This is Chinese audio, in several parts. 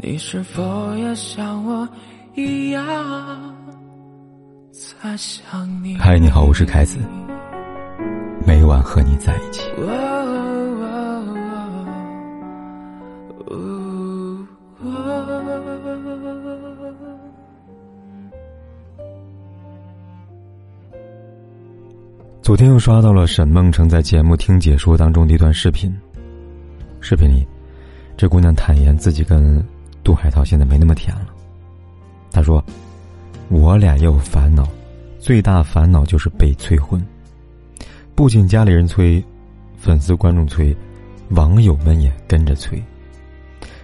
你是否也像我一样在想你？嗨，你好，我是凯子，每晚和你在一起。昨天又刷到了沈梦辰在节目《听解说》当中的一段视频。视频里，这姑娘坦言自己跟杜海涛现在没那么甜了。他说：“我俩也有烦恼，最大烦恼就是被催婚。不仅家里人催，粉丝观众催，网友们也跟着催。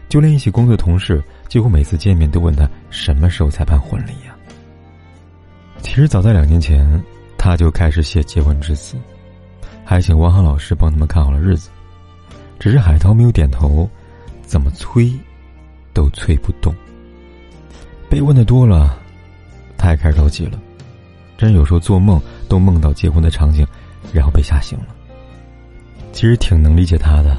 就连一起工作的同事，几乎每次见面都问他什么时候才办婚礼呀。其实早在两年前。”他就开始写结婚致辞，还请汪涵老师帮他们看好了日子，只是海涛没有点头，怎么催，都催不动。被问的多了，他也开始着急了，真有时候做梦都梦到结婚的场景，然后被吓醒了。其实挺能理解他的，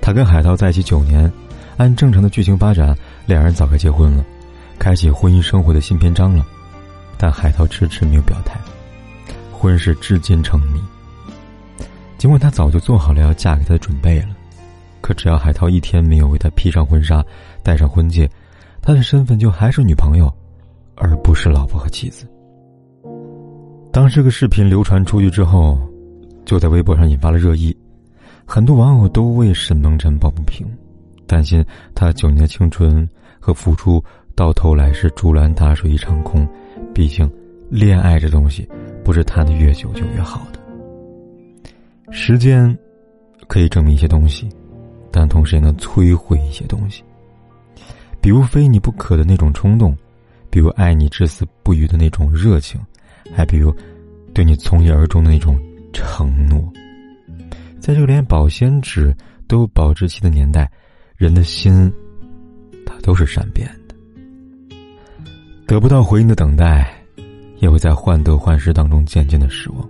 他跟海涛在一起九年，按正常的剧情发展，两人早该结婚了，开启婚姻生活的新篇章了，但海涛迟迟没有表态。婚事至今成谜。尽管他早就做好了要嫁给他的准备了，可只要海涛一天没有为他披上婚纱、戴上婚戒，他的身份就还是女朋友，而不是老婆和妻子。当这个视频流传出去之后，就在微博上引发了热议，很多网友都为沈梦辰抱不平，担心他九年的青春和付出到头来是竹篮打水一场空。毕竟，恋爱这东西。不是谈的越久就越好的。时间可以证明一些东西，但同时也能摧毁一些东西。比如非你不可的那种冲动，比如爱你至死不渝的那种热情，还比如对你从一而终的那种承诺。在这个连保鲜纸都有保质期的年代，人的心，它都是善变的。得不到回应的等待。也会在患得患失当中渐渐的失望。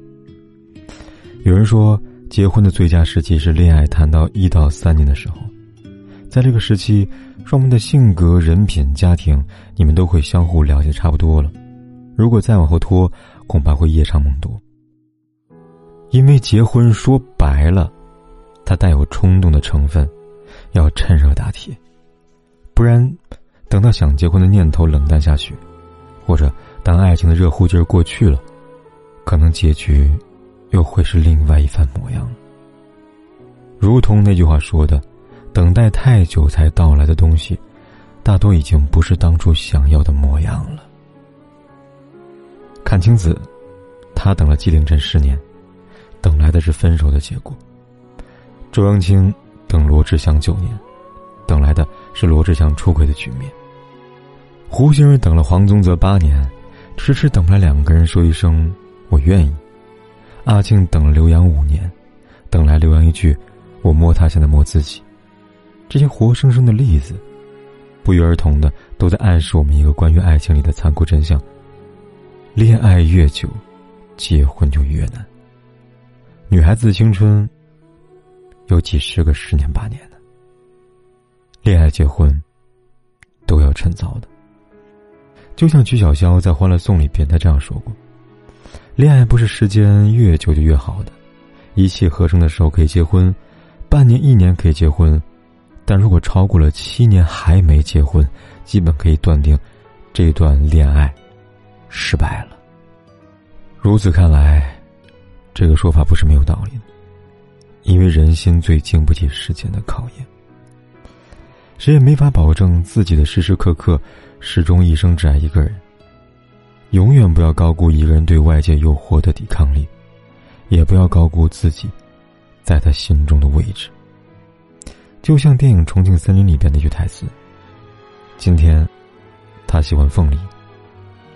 有人说，结婚的最佳时期是恋爱谈到一到三年的时候，在这个时期，双方的性格、人品、家庭，你们都会相互了解差不多了。如果再往后拖，恐怕会夜长梦多。因为结婚说白了，它带有冲动的成分，要趁热打铁，不然，等到想结婚的念头冷淡下去，或者。当爱情的热乎劲儿过去了，可能结局又会是另外一番模样。如同那句话说的：“等待太久才到来的东西，大多已经不是当初想要的模样了。”阚清子，他等了纪凌尘十年，等来的是分手的结果；周扬青等罗志祥九年，等来的是罗志祥出轨的局面；胡杏儿等了黄宗泽八年。迟迟等不来两个人说一声“我愿意”，阿庆等了刘洋五年，等来刘洋一句“我摸他，现在摸自己”。这些活生生的例子，不约而同的都在暗示我们一个关于爱情里的残酷真相：恋爱越久，结婚就越难。女孩子的青春有几十个十年八年的，恋爱结婚都要趁早的。就像曲筱绡在《欢乐颂》里边，她这样说过：“恋爱不是时间越久就越好的，一气呵成的时候可以结婚，半年一年可以结婚，但如果超过了七年还没结婚，基本可以断定，这段恋爱失败了。”如此看来，这个说法不是没有道理的，因为人心最经不起时间的考验，谁也没法保证自己的时时刻刻。始终一生只爱一个人。永远不要高估一个人对外界诱惑的抵抗力，也不要高估自己在他心中的位置。就像电影《重庆森林》里边那句台词：“今天他喜欢凤梨，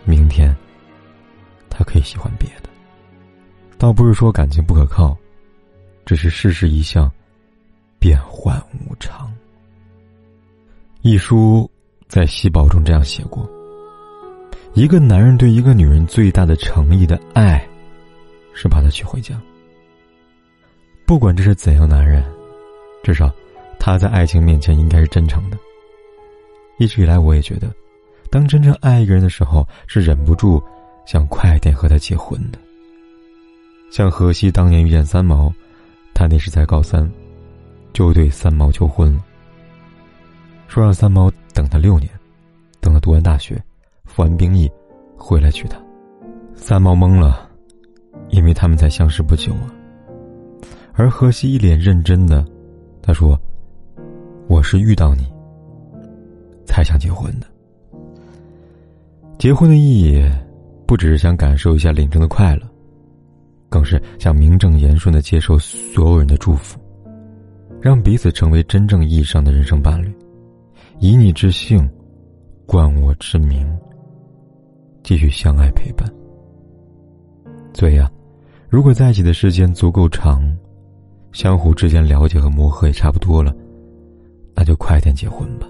明天他可以喜欢别的。”倒不是说感情不可靠，只是世事一向变幻无常。一书。在细胞中这样写过：一个男人对一个女人最大的诚意的爱，是把她娶回家。不管这是怎样男人，至少他在爱情面前应该是真诚的。一直以来，我也觉得，当真正爱一个人的时候，是忍不住想快点和他结婚的。像荷西当年遇见三毛，他那时才高三，就对三毛求婚了，说让三毛等他六年，等他读完大学，服完兵役，回来娶她。三毛懵了，因为他们才相识不久啊。而荷西一脸认真的，他说：“我是遇到你，才想结婚的。结婚的意义，不只是想感受一下领证的快乐，更是想名正言顺的接受所有人的祝福，让彼此成为真正意义上的人生伴侣，以你之姓，冠我之名，继续相爱陪伴。所以啊，如果在一起的时间足够长。”相互之间了解和磨合也差不多了，那就快点结婚吧。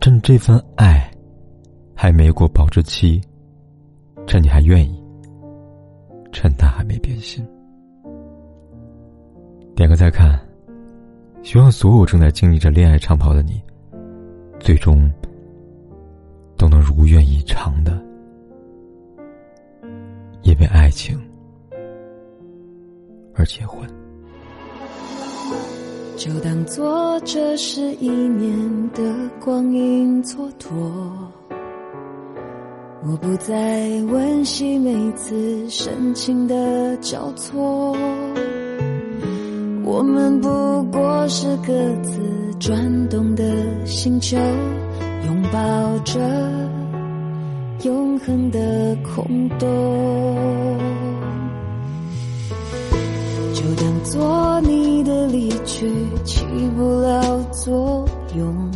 趁这份爱还没过保质期，趁你还愿意，趁他还没变心。点个再看，希望所有正在经历着恋爱长跑的你，最终都能如愿以偿的，因为爱情而结婚。就当做这是一年的光阴蹉跎，我不再温习每次深情的交错，我们不过是各自转动的星球，拥抱着永恒的空洞。就当做你的离去起不了作用，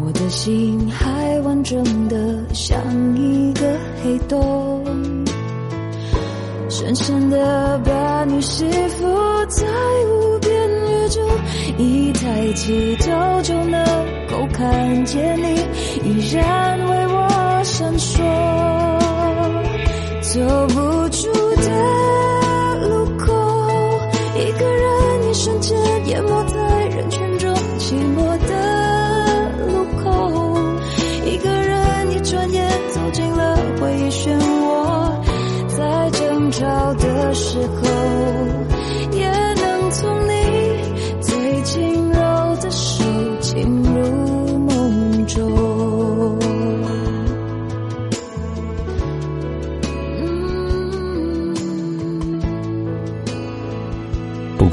我的心还完整的像一个黑洞，深深的把你吸附在一抬起头就能够看见你依然为我闪烁走不出的路口一个人一瞬间淹没在人群中寂寞的路口一个人一转眼走进了回忆漩涡在争吵的时候也能从你